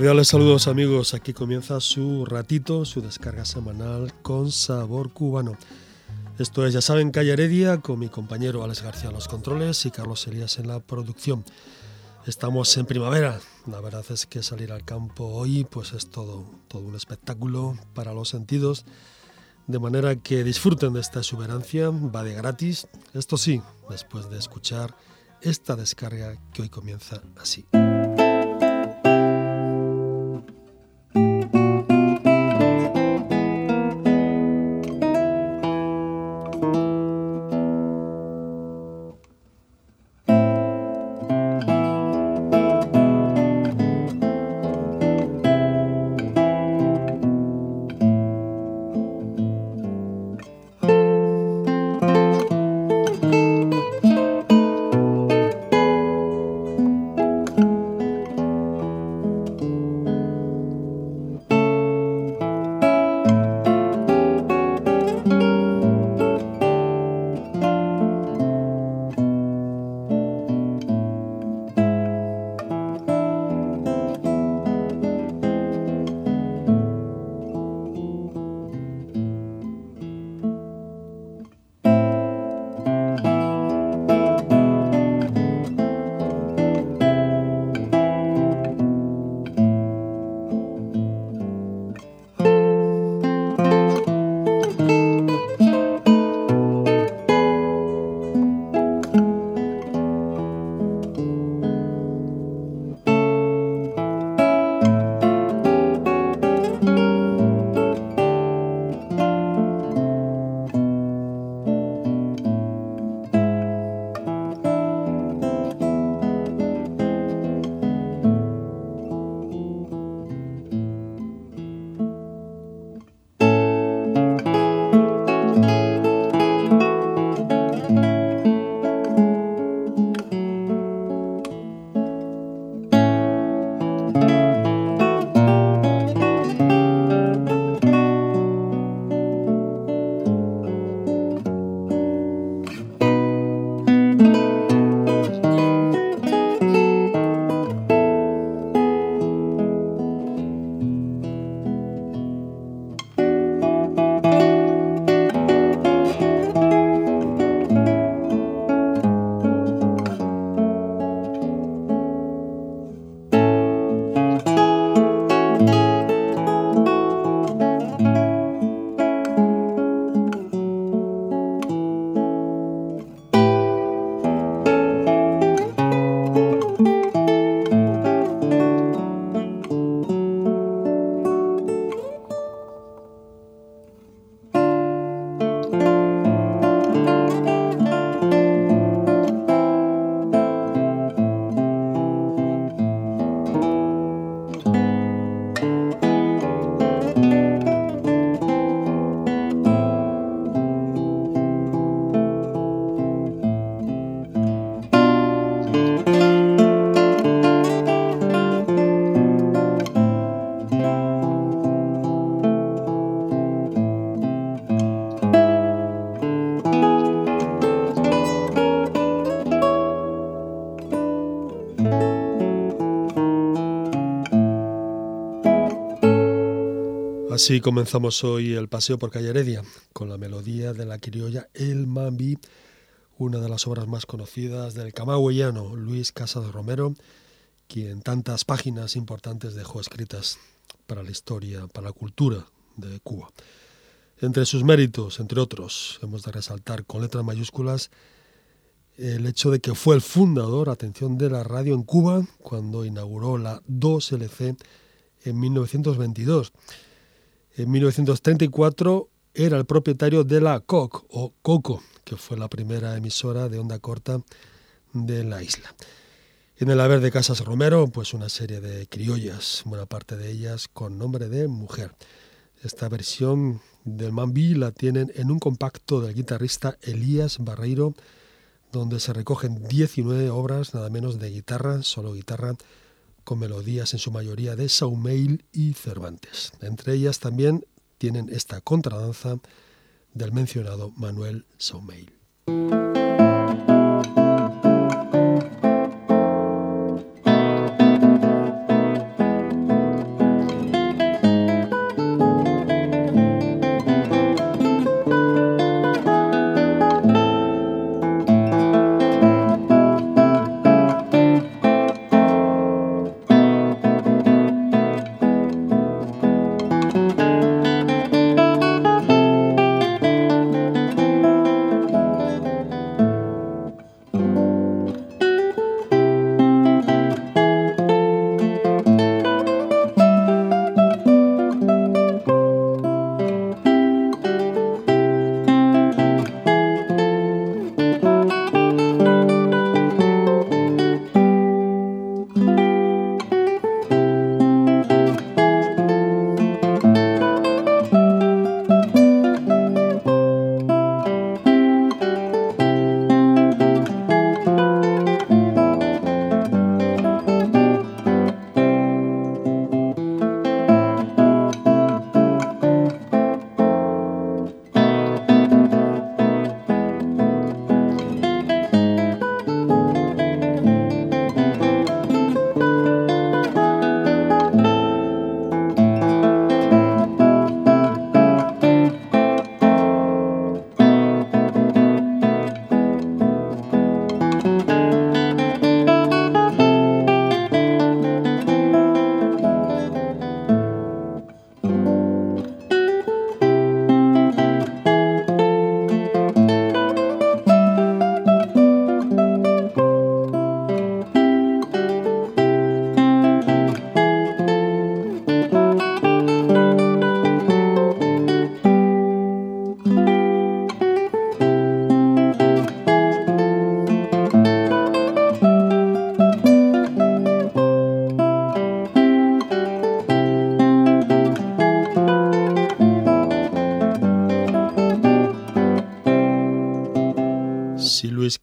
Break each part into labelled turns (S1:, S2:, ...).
S1: Cordiales saludos amigos, aquí comienza su ratito, su descarga semanal con sabor cubano. Esto es, ya saben, Calle Heredia con mi compañero Alex García en los controles y Carlos Elías en la producción. Estamos en primavera, la verdad es que salir al campo hoy pues es todo, todo un espectáculo para los sentidos, de manera que disfruten de esta exuberancia, va de gratis, esto sí, después de escuchar esta descarga que hoy comienza así. Así comenzamos hoy el paseo por Calle Heredia con la melodía de la criolla El Mambi, una de las obras más conocidas del camagüeyano Luis Casado Romero, quien tantas páginas importantes dejó escritas para la historia, para la cultura de Cuba. Entre sus méritos, entre otros, hemos de resaltar con letras mayúsculas el hecho de que fue el fundador, atención, de la radio en Cuba cuando inauguró la 2LC en 1922 en 1934 era el propietario de la COC o Coco, que fue la primera emisora de onda corta de la isla. En el haber de Casas Romero, pues una serie de criollas, buena parte de ellas con nombre de mujer. Esta versión del Mambi la tienen en un compacto del guitarrista Elías Barreiro, donde se recogen 19 obras nada menos de guitarra, solo guitarra, con melodías en su mayoría de Saumeil y Cervantes. Entre ellas también tienen esta contradanza del mencionado Manuel Saumeil.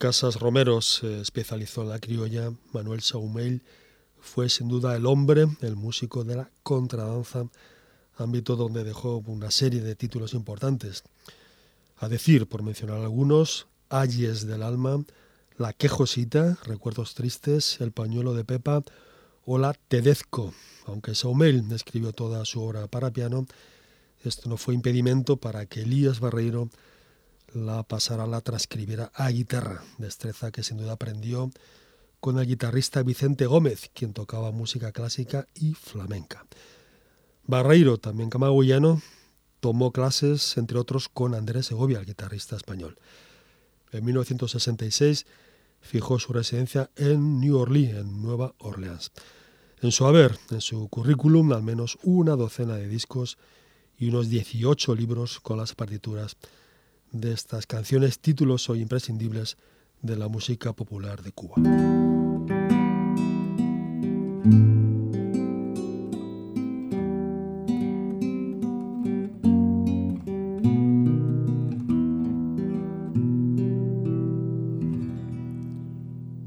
S1: Casas Romero se especializó en la criolla, Manuel Saumeil fue sin duda el hombre, el músico de la contradanza, ámbito donde dejó una serie de títulos importantes. A decir, por mencionar algunos, Ayes del alma, La quejosita, Recuerdos tristes, El pañuelo de Pepa o La Tedezco. Aunque Saumeil escribió toda su obra para piano, esto no fue impedimento para que Elías Barreiro la pasará la transcribiera a guitarra, destreza que sin duda aprendió con el guitarrista Vicente Gómez, quien tocaba música clásica y flamenca. Barreiro, también camagüeyano, tomó clases, entre otros, con Andrés Segovia, el guitarrista español. En 1966 fijó su residencia en New Orleans, en Nueva Orleans. En su haber, en su currículum, al menos una docena de discos y unos 18 libros con las partituras de estas canciones, títulos hoy imprescindibles de la música popular de Cuba.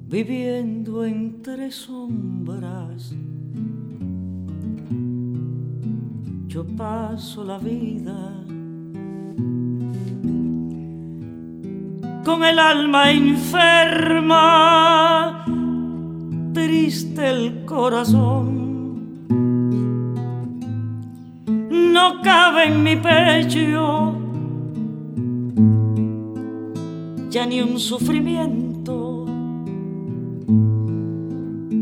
S2: Viviendo entre sombras, yo paso la vida con el alma enferma, triste el corazón. No cabe en mi pecho ya ni un sufrimiento,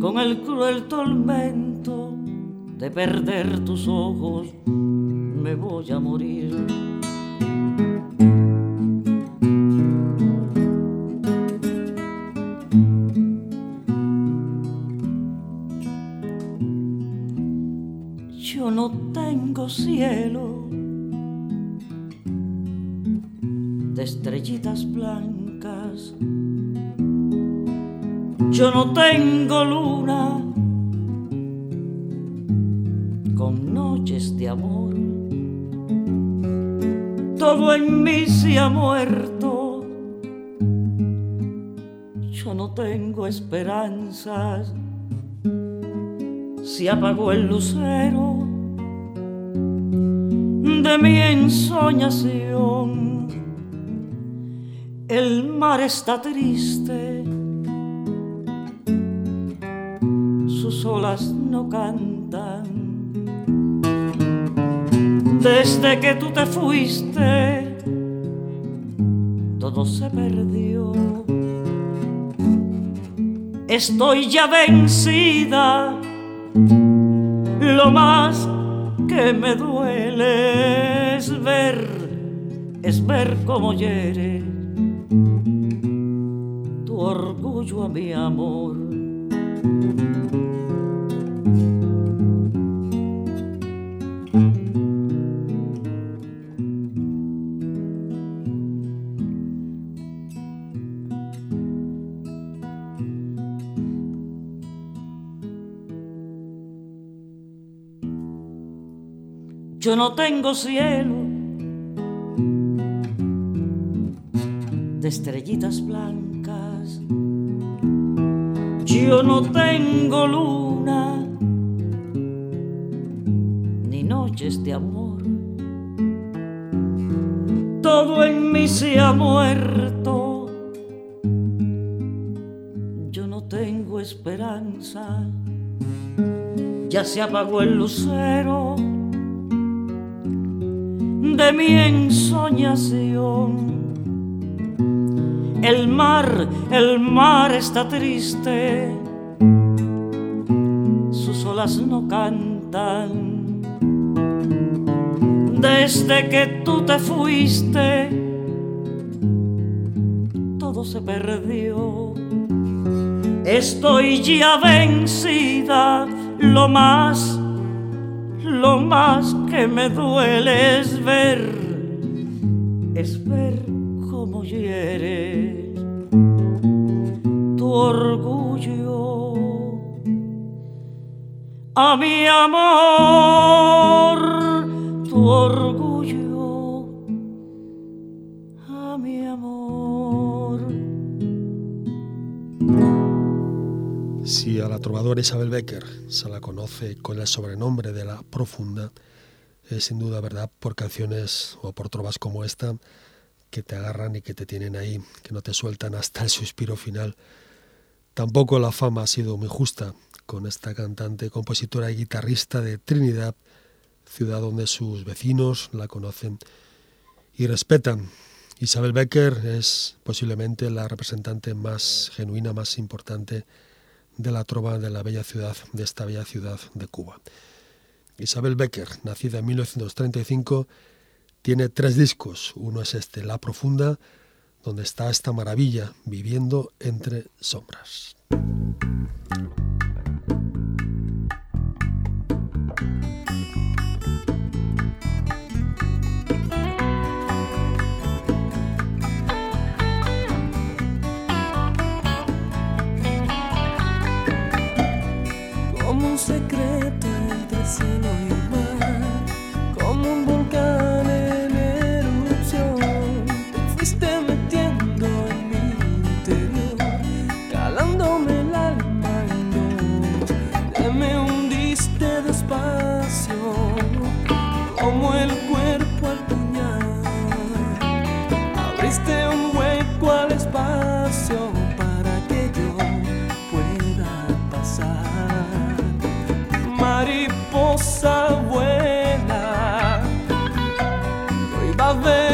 S2: con el cruel tormento de perder tus ojos me voy a morir. Cielo desde estrellitas blancas. Yo no tengo luna con noches de amor. Todo en mí se ha muerto. Yo no tengo esperanzas. Se apagó el lucero de mi ensoñación. El mar está triste, sus olas no cantan. Desde que tú te fuiste, todo se perdió. Estoy ya vencida, lo más que me duele es ver, es ver cómo hiere tu orgullo a mi amor. Yo no tengo cielo de estrellitas blancas. Yo no tengo luna ni noches de amor. Todo en mí se ha muerto. Yo no tengo esperanza. Ya se apagó el lucero de mi ensoñación. El mar, el mar está triste, sus olas no cantan. Desde que tú te fuiste, todo se perdió. Estoy ya vencida, lo más lo más que me duele es ver, es ver cómo hiere tu orgullo. A mi amor,
S1: trovadora Isabel Becker se la conoce con el sobrenombre de la profunda, es sin duda verdad por canciones o por trovas como esta que te agarran y que te tienen ahí, que no te sueltan hasta el suspiro final. Tampoco la fama ha sido muy justa con esta cantante, compositora y guitarrista de Trinidad, ciudad donde sus vecinos la conocen y respetan. Isabel Becker es posiblemente la representante más genuina, más importante de la trova de la bella ciudad, de esta bella ciudad de Cuba. Isabel Becker, nacida en 1935, tiene tres discos. Uno es este, La Profunda, donde está esta maravilla, viviendo entre sombras.
S3: Va a venir,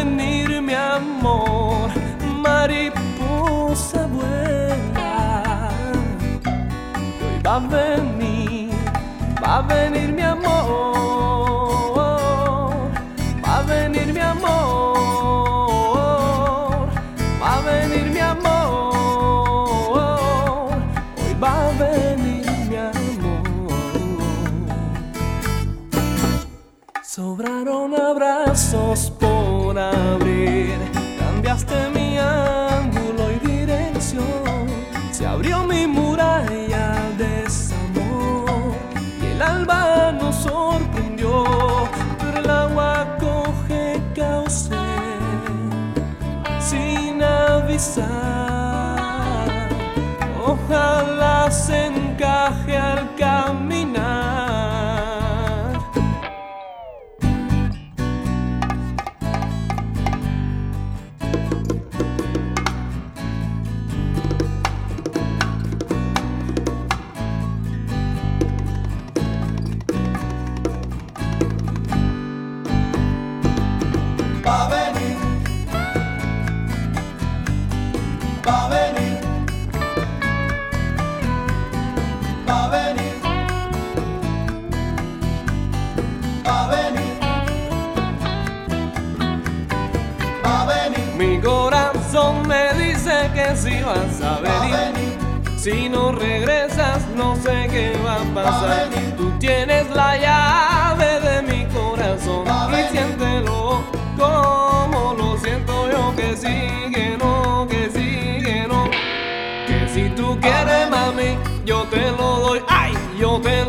S3: Si no regresas, no sé qué va a pasar. Tú tienes la llave de mi corazón y siéntelo como lo siento yo. Que sigue, no, que sigue, no. Que si tú quieres, mami, yo te lo doy. Ay, yo te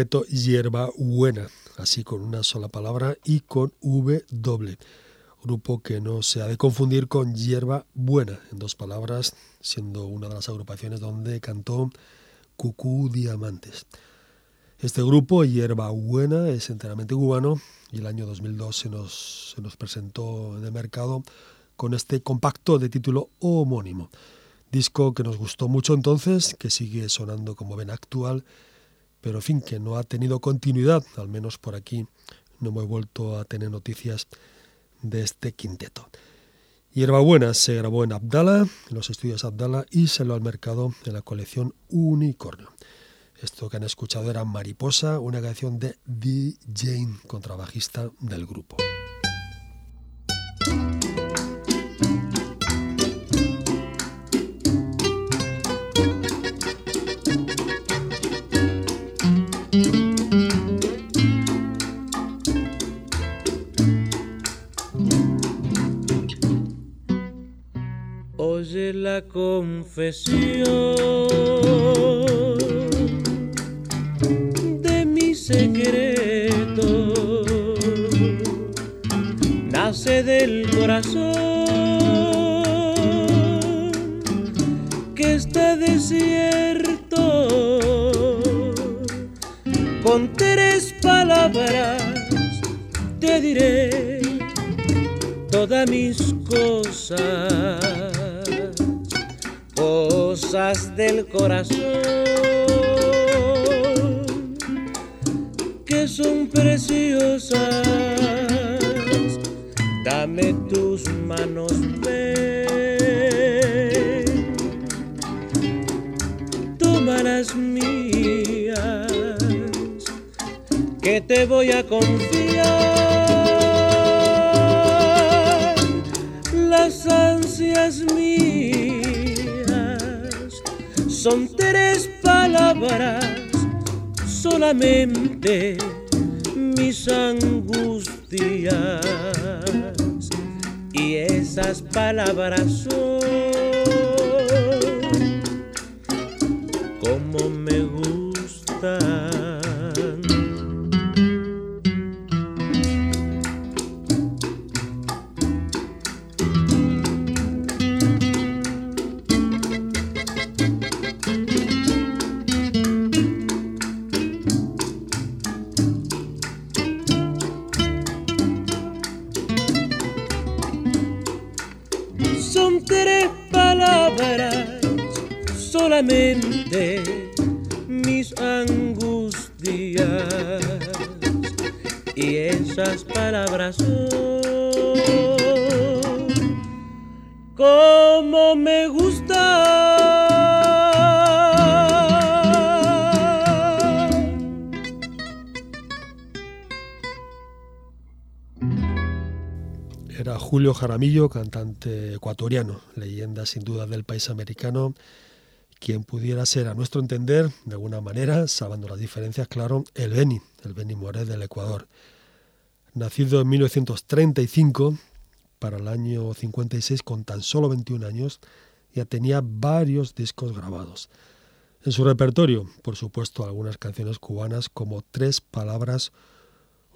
S1: quinteto Hierba Buena, así con una sola palabra y con V doble. Grupo que no se ha de confundir con Hierba Buena, en dos palabras, siendo una de las agrupaciones donde cantó Cucú Diamantes. Este grupo, Hierba Buena, es enteramente cubano y el año 2002 se nos, se nos presentó en el mercado con este compacto de título homónimo. Disco que nos gustó mucho entonces, que sigue sonando como ven actual pero en fin, que no ha tenido continuidad, al menos por aquí no me he vuelto a tener noticias de este quinteto. Hierbabuena se grabó en Abdala, en los estudios Abdala, y salió al mercado en la colección Unicornio. Esto que han escuchado era Mariposa, una canción de D. Jane, contrabajista del grupo.
S4: cresci. Esas palabras son. Como me gustan
S5: como me gusta
S1: Era Julio Jaramillo, cantante ecuatoriano, leyenda sin duda del país americano, quien pudiera ser, a nuestro entender, de alguna manera, salvando las diferencias, claro, el Beni, el Beni Moré del Ecuador. Nacido en 1935, para el año 56, con tan solo 21 años, ya tenía varios discos grabados. En su repertorio, por supuesto, algunas canciones cubanas como Tres Palabras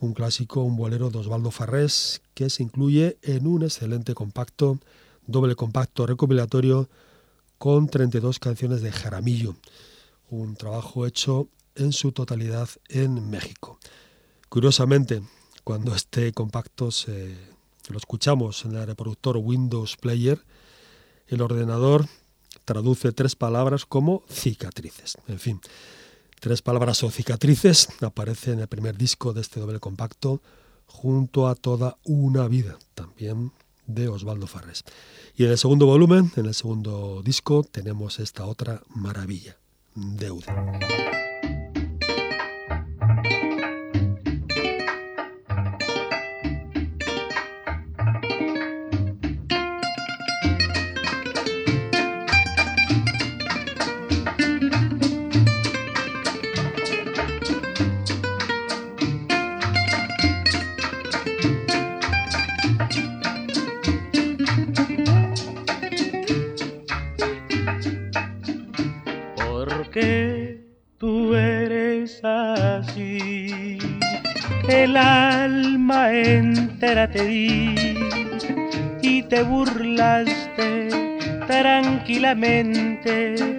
S1: un clásico, un bolero de Osvaldo Farrés, que se incluye en un excelente compacto, doble compacto recopilatorio con 32 canciones de Jaramillo, un trabajo hecho en su totalidad en México. Curiosamente, cuando este compacto se, lo escuchamos en el reproductor Windows Player, el ordenador traduce tres palabras como cicatrices. En fin, Tres palabras o cicatrices aparece en el primer disco de este doble compacto junto a toda una vida, también de Osvaldo Farres. Y en el segundo volumen, en el segundo disco, tenemos esta otra maravilla, Deuda.
S5: Tranquilamente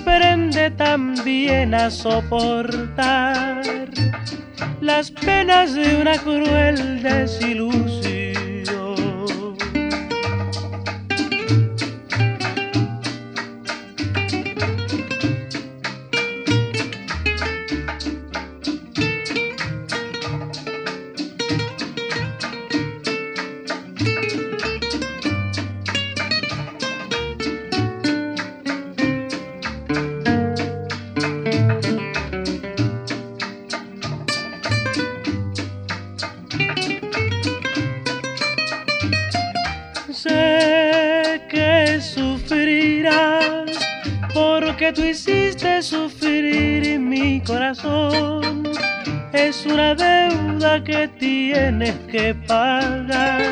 S5: aprende también a soportar las penas de una cruel desilusión. Tienes que pagar,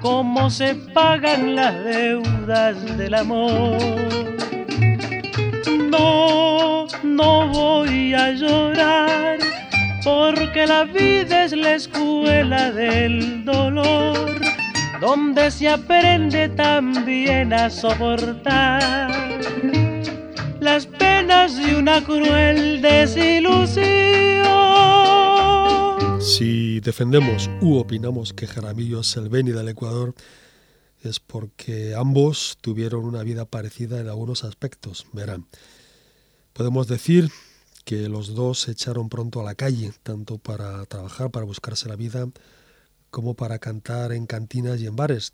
S5: como se pagan las deudas del amor. No, no voy a llorar, porque la vida es la escuela del dolor, donde se aprende también a soportar las penas de una cruel desilusión.
S1: Defendemos u opinamos que Jaramillo es el Beni del Ecuador, es porque ambos tuvieron una vida parecida en algunos aspectos, verán. Podemos decir que los dos se echaron pronto a la calle, tanto para trabajar, para buscarse la vida, como para cantar en cantinas y en bares.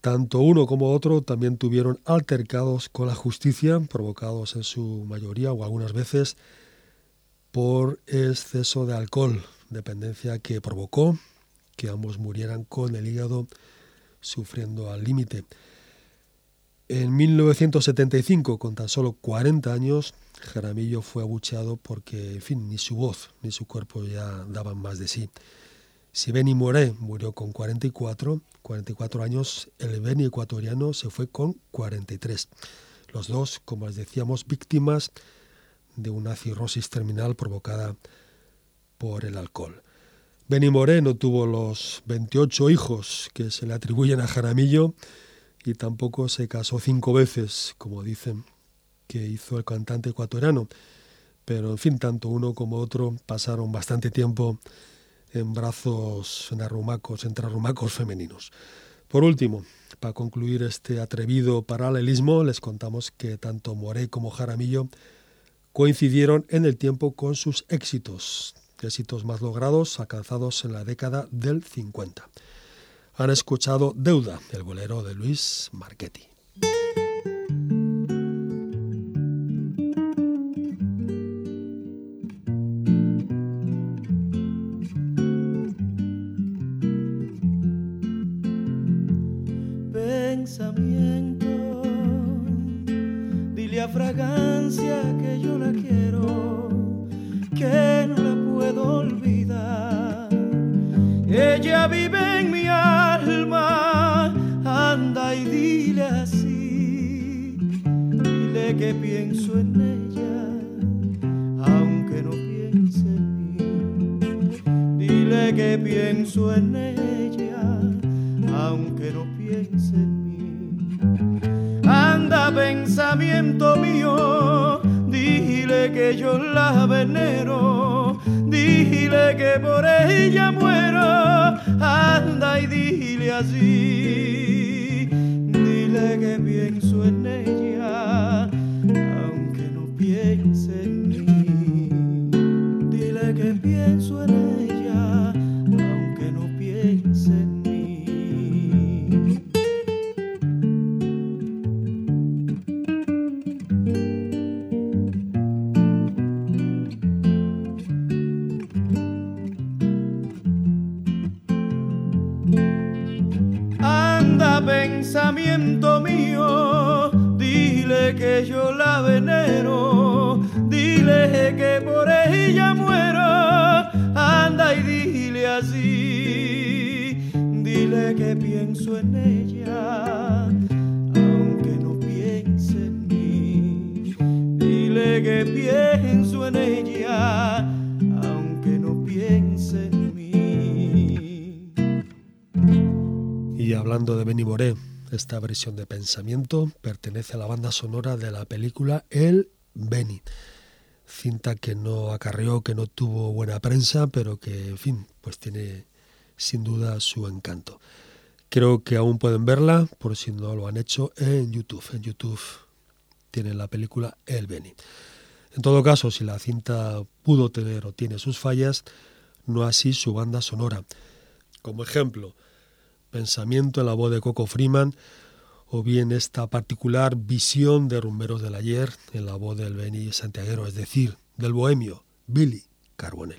S1: Tanto uno como otro también tuvieron altercados con la justicia, provocados en su mayoría o algunas veces por exceso de alcohol, dependencia que provocó que ambos murieran con el hígado sufriendo al límite. En 1975, con tan solo 40 años, Jaramillo fue abucheado porque, fin, ni su voz ni su cuerpo ya daban más de sí. Si Benny Moré murió con 44, 44 años, el Benny ecuatoriano se fue con 43. Los dos, como les decíamos, víctimas de una cirrosis terminal provocada el alcohol. Benny Moré no tuvo los 28 hijos que se le atribuyen a Jaramillo, y tampoco se casó cinco veces, como dicen que hizo el cantante ecuatoriano. Pero en fin, tanto uno como otro pasaron bastante tiempo en brazos en arrumacos, entre arrumacos femeninos. Por último, para concluir este atrevido paralelismo, les contamos que tanto Moré como Jaramillo coincidieron en el tiempo con sus éxitos, éxitos más logrados alcanzados en la década del 50 han escuchado Deuda, el bolero de Luis Marchetti.
S6: Dile que pienso en ella, aunque no piense en mí. Anda pensamiento mío, dile que yo la venero, dile que por ella muero, anda y dile así que pienso en ella, pensamiento yo la venero, dile que por ella muero, anda y dile así, dile que pienso en ella, aunque no piense en mí, dile que pienso en ella, aunque no piense en mí.
S1: Y hablando de Benny esta versión de Pensamiento pertenece a la banda sonora de la película El Beni, cinta que no acarreó, que no tuvo buena prensa, pero que, en fin, pues tiene sin duda su encanto. Creo que aún pueden verla, por si no lo han hecho, en YouTube. En YouTube tienen la película El Beni. En todo caso, si la cinta pudo tener o tiene sus fallas, no así su banda sonora. Como ejemplo, pensamiento en la voz de Coco Freeman o bien esta particular visión de rumberos del ayer en la voz del Beni Santiaguero, es decir, del bohemio Billy Carbonell.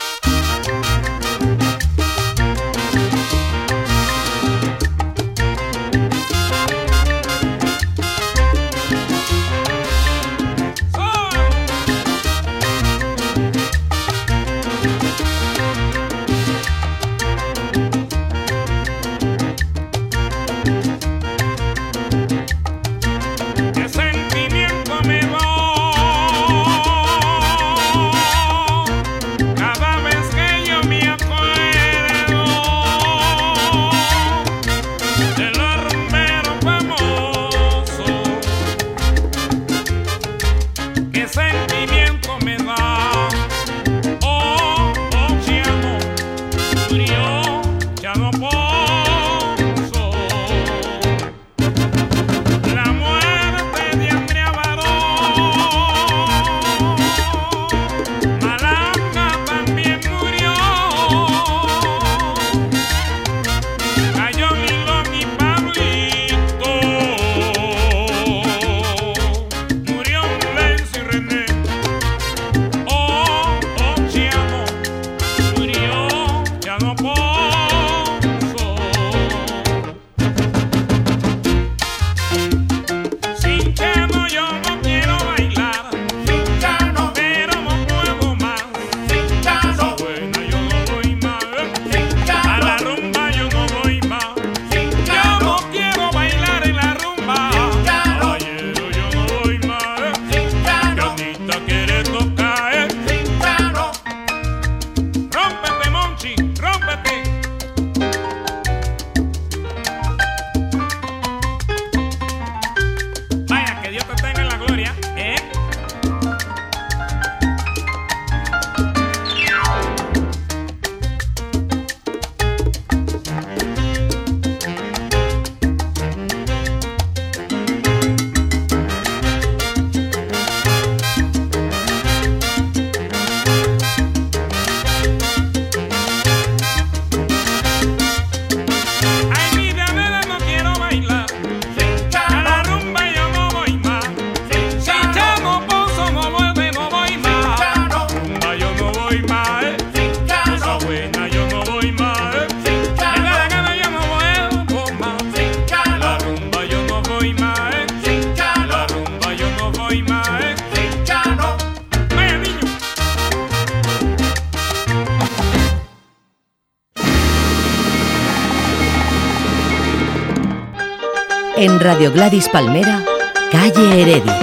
S7: Radio Gladys Palmera, Calle Heredia.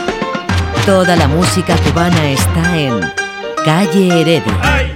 S7: Toda la música cubana está en Calle Heredia.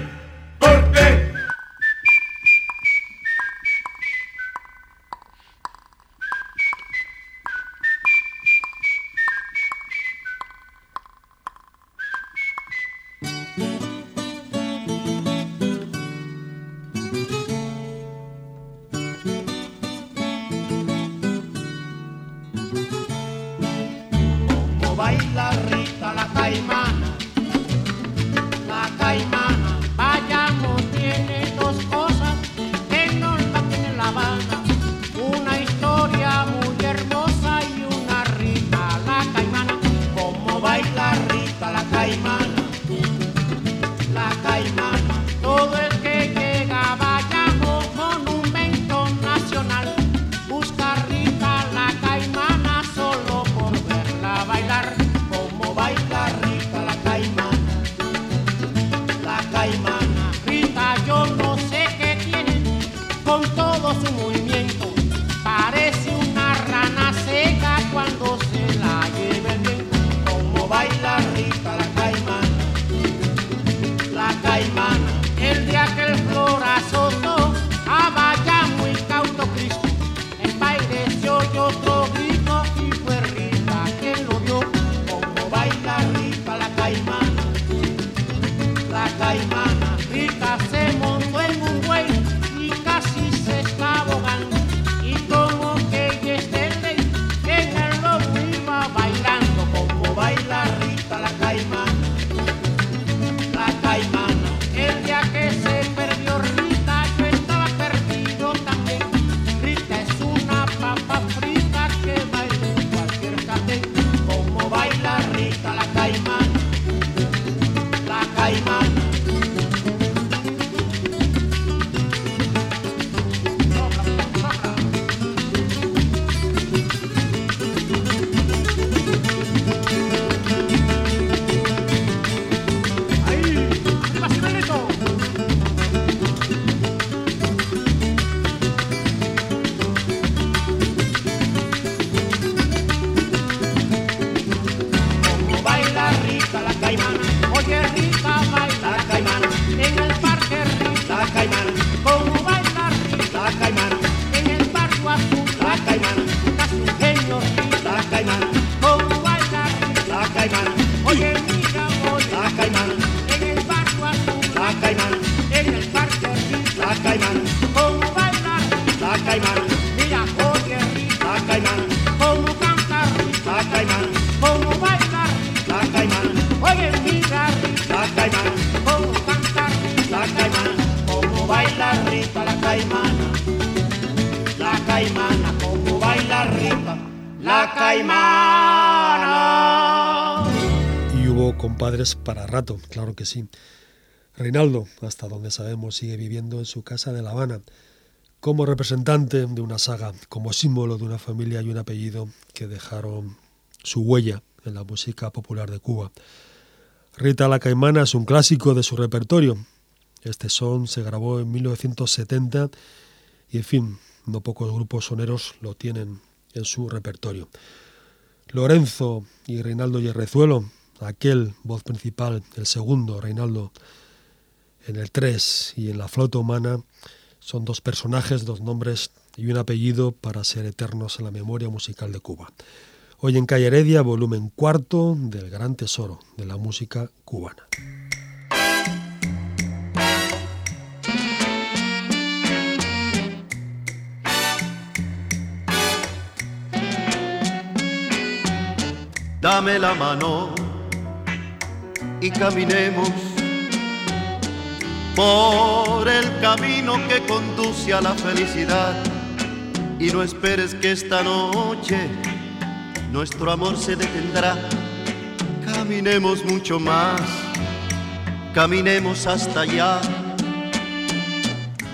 S1: Para rato, claro que sí. Reinaldo, hasta donde sabemos, sigue viviendo en su casa de La Habana, como representante de una saga, como símbolo de una familia y un apellido que dejaron su huella en la música popular de Cuba. Rita la Caimana es un clásico de su repertorio. Este son se grabó en 1970 y, en fin, no pocos grupos soneros lo tienen en su repertorio. Lorenzo y Reinaldo Yerrezuelo aquel voz principal, el segundo, Reinaldo, en el 3 y en la flota humana, son dos personajes, dos nombres y un apellido para ser eternos en la memoria musical de Cuba. Hoy en Calle Heredia, volumen cuarto del gran tesoro de la música cubana.
S8: Dame la mano y caminemos por el camino que conduce a la felicidad y no esperes que esta noche nuestro amor se detendrá. Caminemos mucho más, caminemos hasta allá.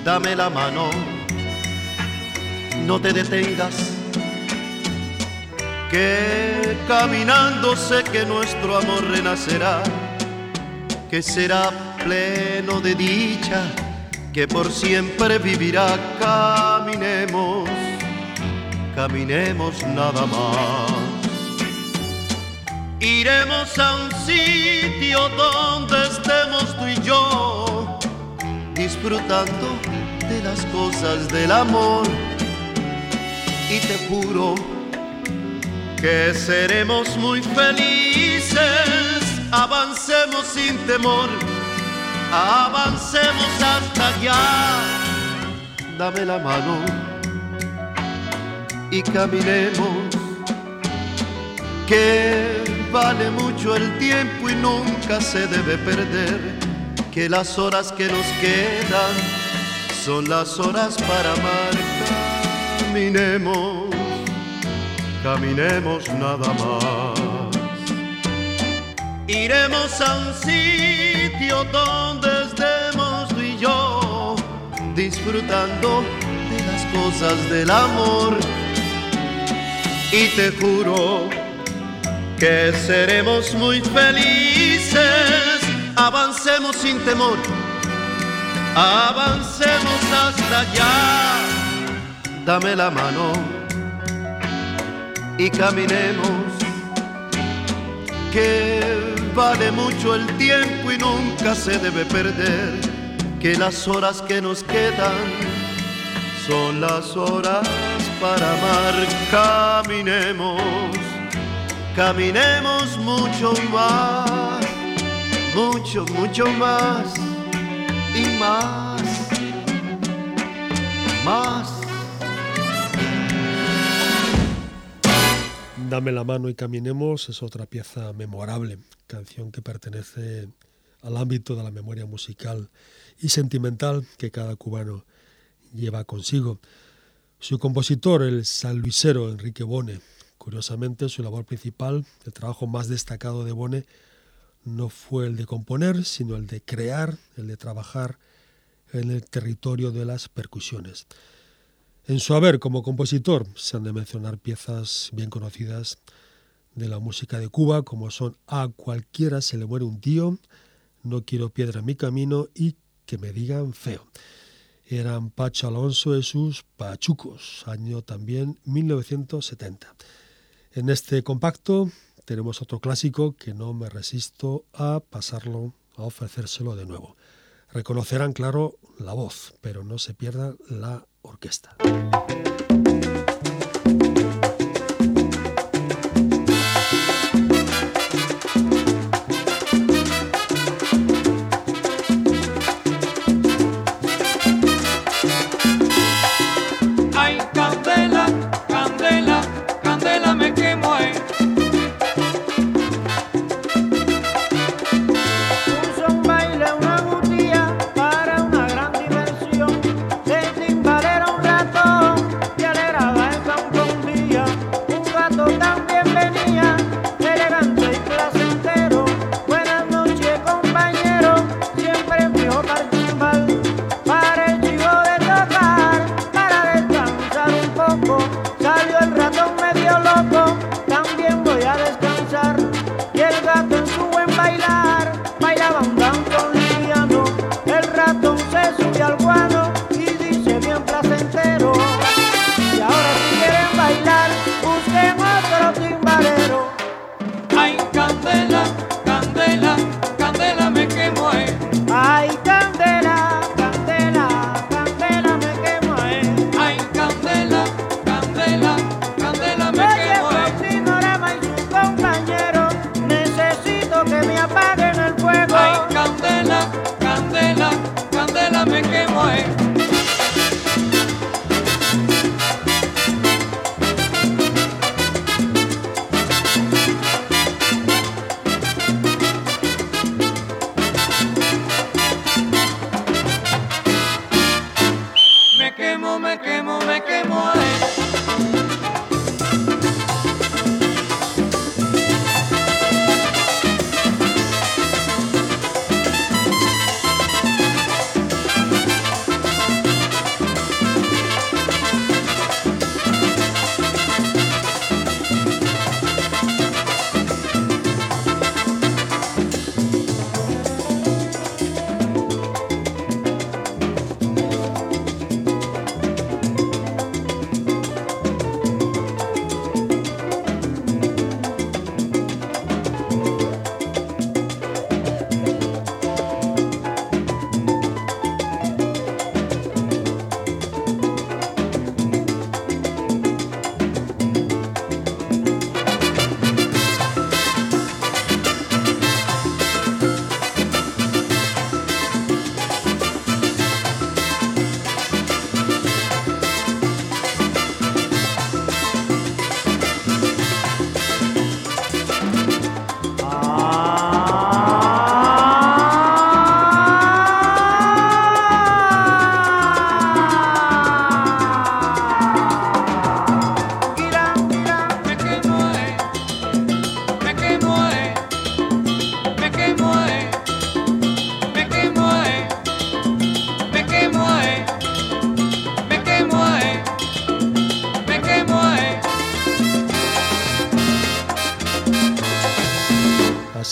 S8: Dame la mano, no te detengas, que caminando sé que nuestro amor renacerá que será pleno de dicha, que por siempre vivirá. Caminemos, caminemos nada más. Iremos a un sitio donde estemos tú y yo, disfrutando de las cosas del amor. Y te juro que seremos muy felices, avancemos sin temor, avancemos hasta allá. Dame la mano y caminemos, que vale mucho el tiempo y nunca se debe perder, que las horas que nos quedan son las horas para amar. Caminemos, caminemos nada más. Iremos a un sitio donde estemos tú y yo, disfrutando de las cosas del amor. Y te juro que seremos muy felices, avancemos sin temor, avancemos hasta allá, dame la mano y caminemos, que vale mucho el tiempo y nunca se debe perder, que las horas que nos quedan son las horas para amar, caminemos caminemos mucho más, mucho, mucho más y más, más.
S1: Dame la mano y caminemos es otra pieza memorable, canción que pertenece al ámbito de la memoria musical y sentimental que cada cubano lleva consigo. Su compositor, el sanluisero Enrique Bone, Curiosamente, su labor principal, el trabajo más destacado de Bone, no fue el de componer, sino el de crear, el de trabajar en el territorio de las percusiones. En su haber como compositor se han de mencionar piezas bien conocidas de la música de Cuba, como son A cualquiera se le muere un tío, No quiero piedra en mi camino y Que me digan feo. Eran Pacho Alonso y sus Pachucos, año también 1970. En este compacto tenemos otro clásico que no me resisto a pasarlo, a ofrecérselo de nuevo. Reconocerán, claro, la voz, pero no se pierda la orquesta.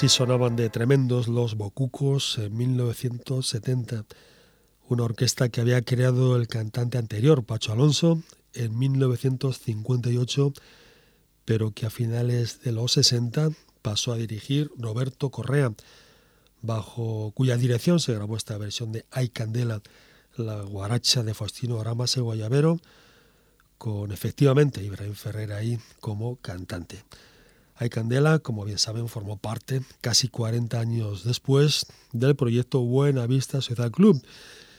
S1: Así sonaban de tremendos los Bocucos en 1970, una orquesta que había creado el cantante anterior, Pacho Alonso, en 1958, pero que a finales de los 60 pasó a dirigir Roberto Correa, bajo cuya dirección se grabó esta versión de Ay Candela, la guaracha de Faustino Aramas el Guayabero, con efectivamente Ibrahim Ferrer ahí como cantante. Hay Candela, como bien saben, formó parte, casi 40 años después, del proyecto Buena Vista Social Club,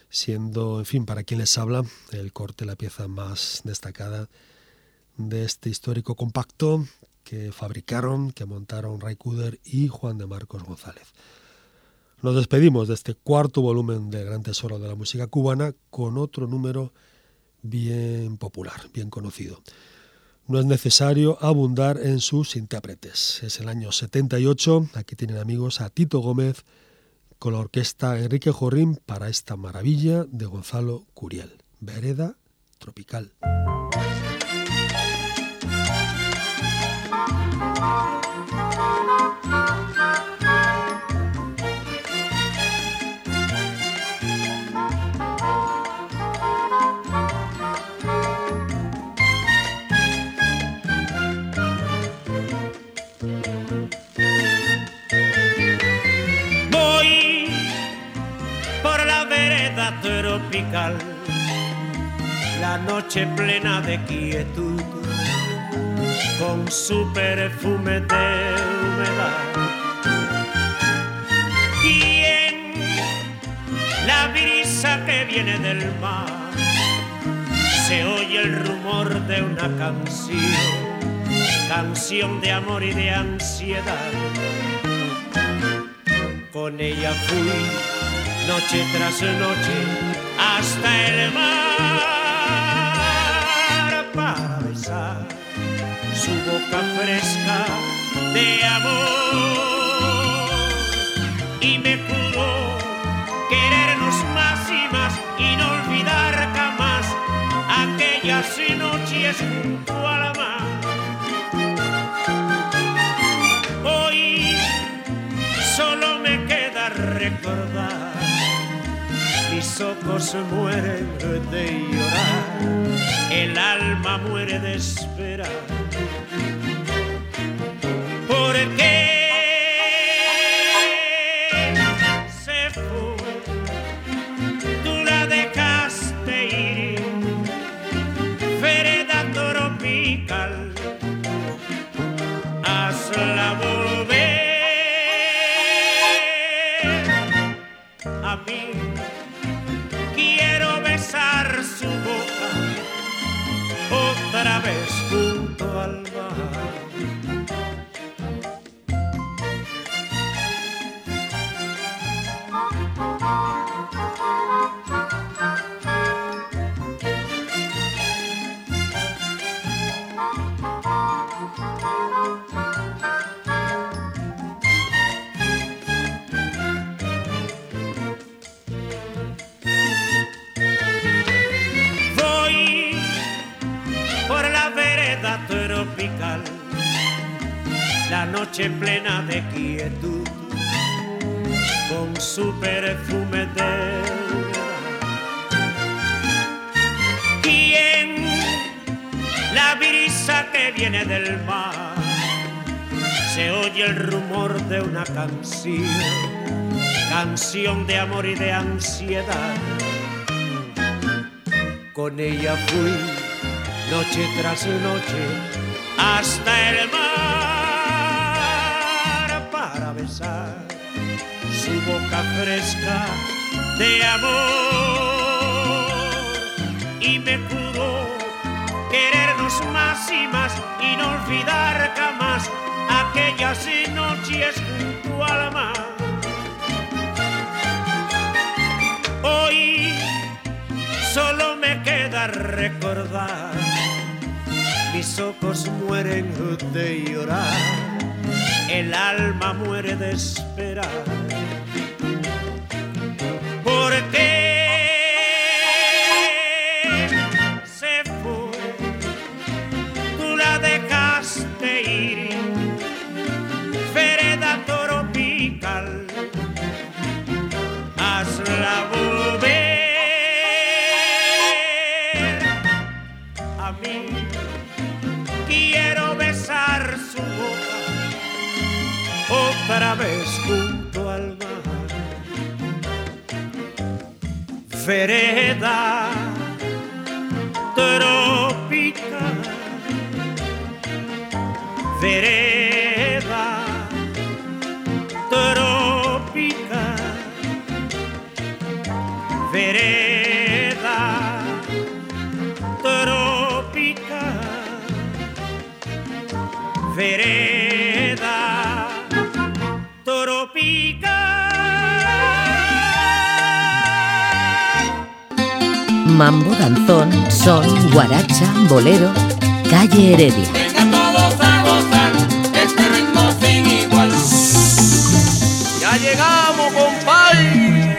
S1: siendo, en fin, para quien les habla, el corte la pieza más destacada de este histórico compacto que fabricaron, que montaron Ray Kuder y Juan de Marcos González. Nos despedimos de este cuarto volumen del Gran Tesoro de la Música Cubana con otro número bien popular, bien conocido no es necesario abundar en sus intérpretes. Es el año 78, aquí tienen amigos a Tito Gómez con la orquesta Enrique Jorrín para esta maravilla de Gonzalo Curiel, Vereda Tropical.
S9: La noche plena de quietud, con su perfume de humedad. Y en la brisa que viene del mar, se oye el rumor de una canción, canción de amor y de ansiedad. Con ella fui noche tras noche hasta el mar para besar su boca fresca de amor y me pudo querernos más y más y no olvidar jamás aquellas noches junto al mar. Hoy solo me queda recordar mis ojos mueren de llorar, el alma muere de esperar. Porque se del mar, se oye el rumor de una canción, canción de amor y de ansiedad. Con ella fui noche tras noche hasta el mar para besar su boca fresca de amor y me pudo querernos más y más y no olvidar jamás aquellas noches junto al mar. Hoy solo me queda recordar mis ojos mueren de llorar, el alma muere de esperar. Porque vereda tropical, vereda tropical, vereda tropical, vereda.
S7: mambo, danzón, son, guaracha, bolero, calle Heredia.
S10: Venga todos a gozar este ritmo sin igual. Ya llegamos, compadre.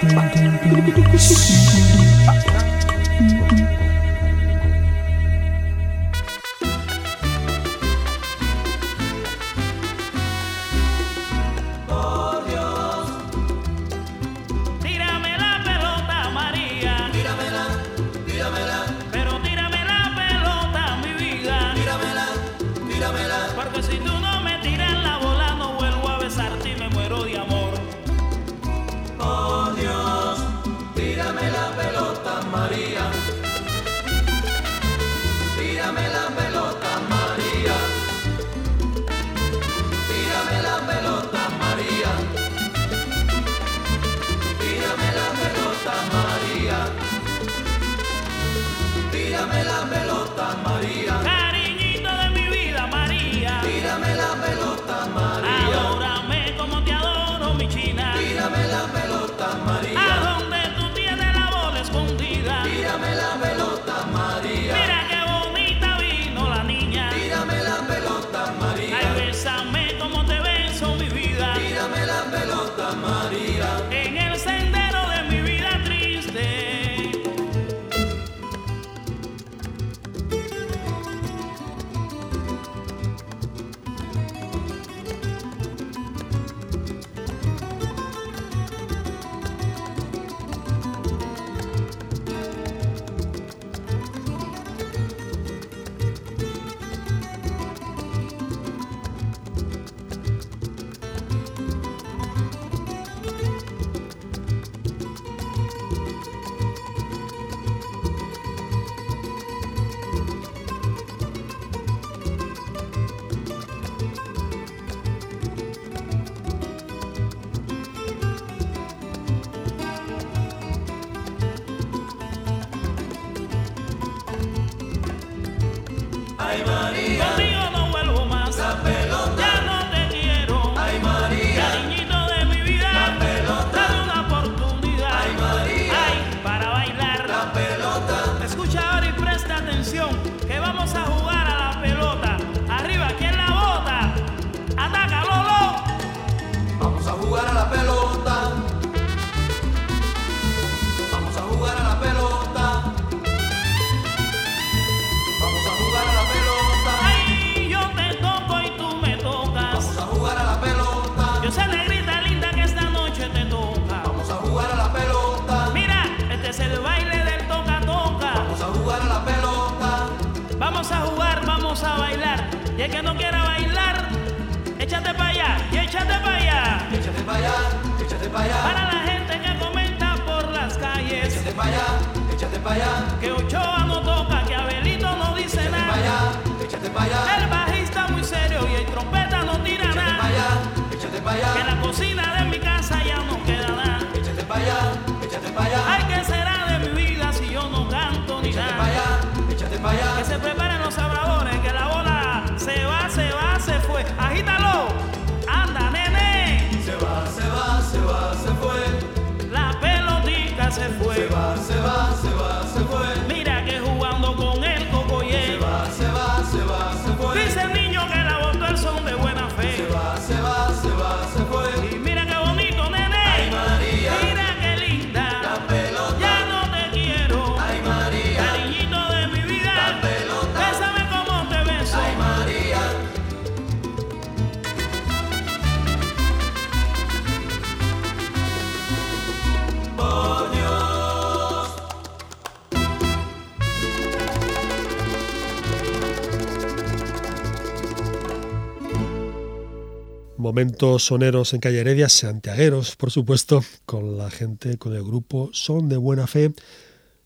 S1: Momentos soneros en calle Heredia, santiagueros, por supuesto, con la gente, con el grupo Son de Buena Fe,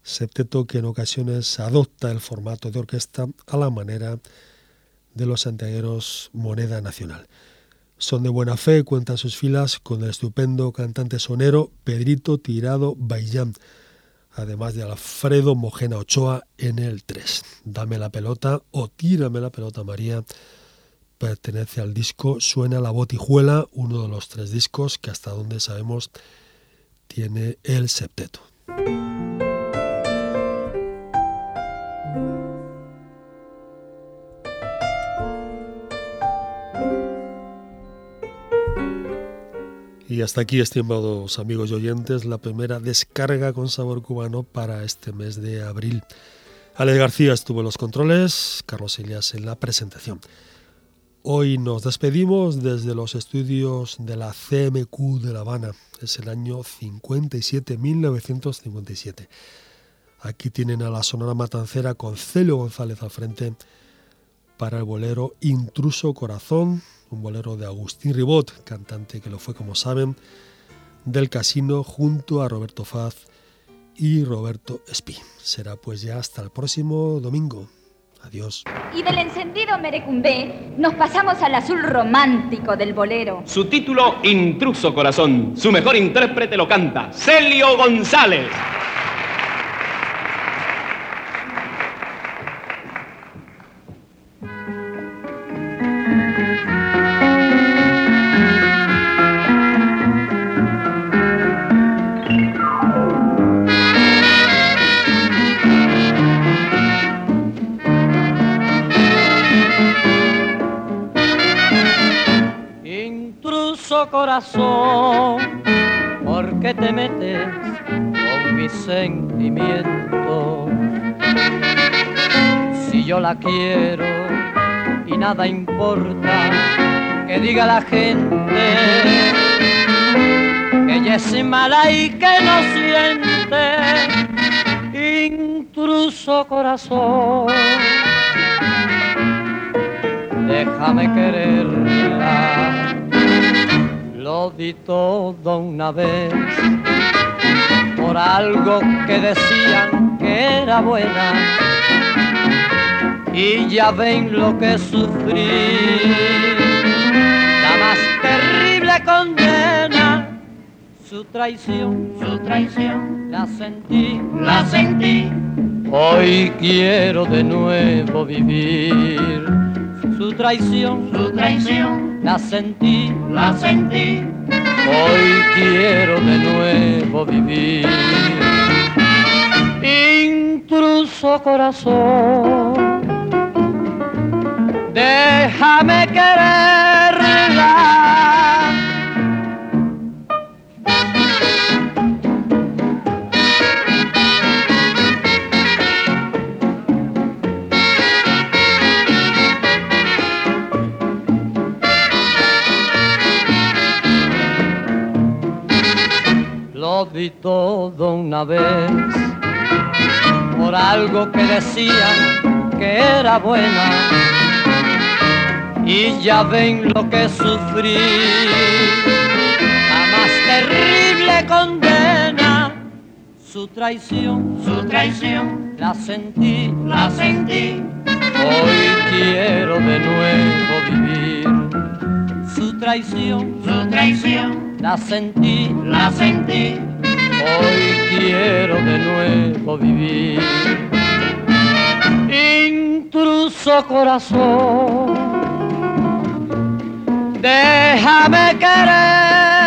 S1: septeto que en ocasiones adopta el formato de orquesta a la manera de los santiagueros Moneda Nacional. Son de buena fe, cuentan sus filas con el estupendo cantante sonero Pedrito Tirado Baillán, además de Alfredo Mojena Ochoa en el 3. Dame la pelota o tírame la pelota María pertenece al disco Suena la Botijuela, uno de los tres discos que hasta donde sabemos tiene el septeto. Y hasta aquí, estimados amigos y oyentes, la primera descarga con sabor cubano para este mes de abril. Alex García estuvo en los controles, Carlos Elias en la presentación. Hoy nos despedimos desde los estudios de la CMQ de La Habana. Es el año 57, 1957. Aquí tienen a la Sonora Matancera con Celio González al frente para el bolero Intruso Corazón, un bolero de Agustín Ribot, cantante que lo fue, como saben, del casino junto a Roberto Faz y Roberto Espí. Será pues ya hasta el próximo domingo. Adiós.
S11: Y del encendido merecumbé nos pasamos al azul romántico del bolero.
S12: Su título, Intruso Corazón. Su mejor intérprete lo canta, Celio González.
S13: Corazón, ¿por qué te metes con mis sentimientos? Si yo la quiero y nada importa que diga la gente que ella es mala y que no siente, intruso corazón. Déjame quererla lo di todo una vez. Por algo que decían que era buena. Y ya ven lo que sufrí. La más terrible condena, su traición, su traición, la sentí, la sentí. Hoy quiero de nuevo vivir. Su traición, su traición la sentí, la sentí. Hoy quiero de nuevo vivir. Intruso corazón, déjame quererla di todo una vez por algo que decían que era buena y ya ven lo que sufrí. La más terrible condena, su traición, su traición, la sentí, la sentí. Hoy quiero de nuevo vivir su traición, su traición, la sentí, la sentí. Hoy quiero de nuevo vivir. Intruso corazón, déjame querer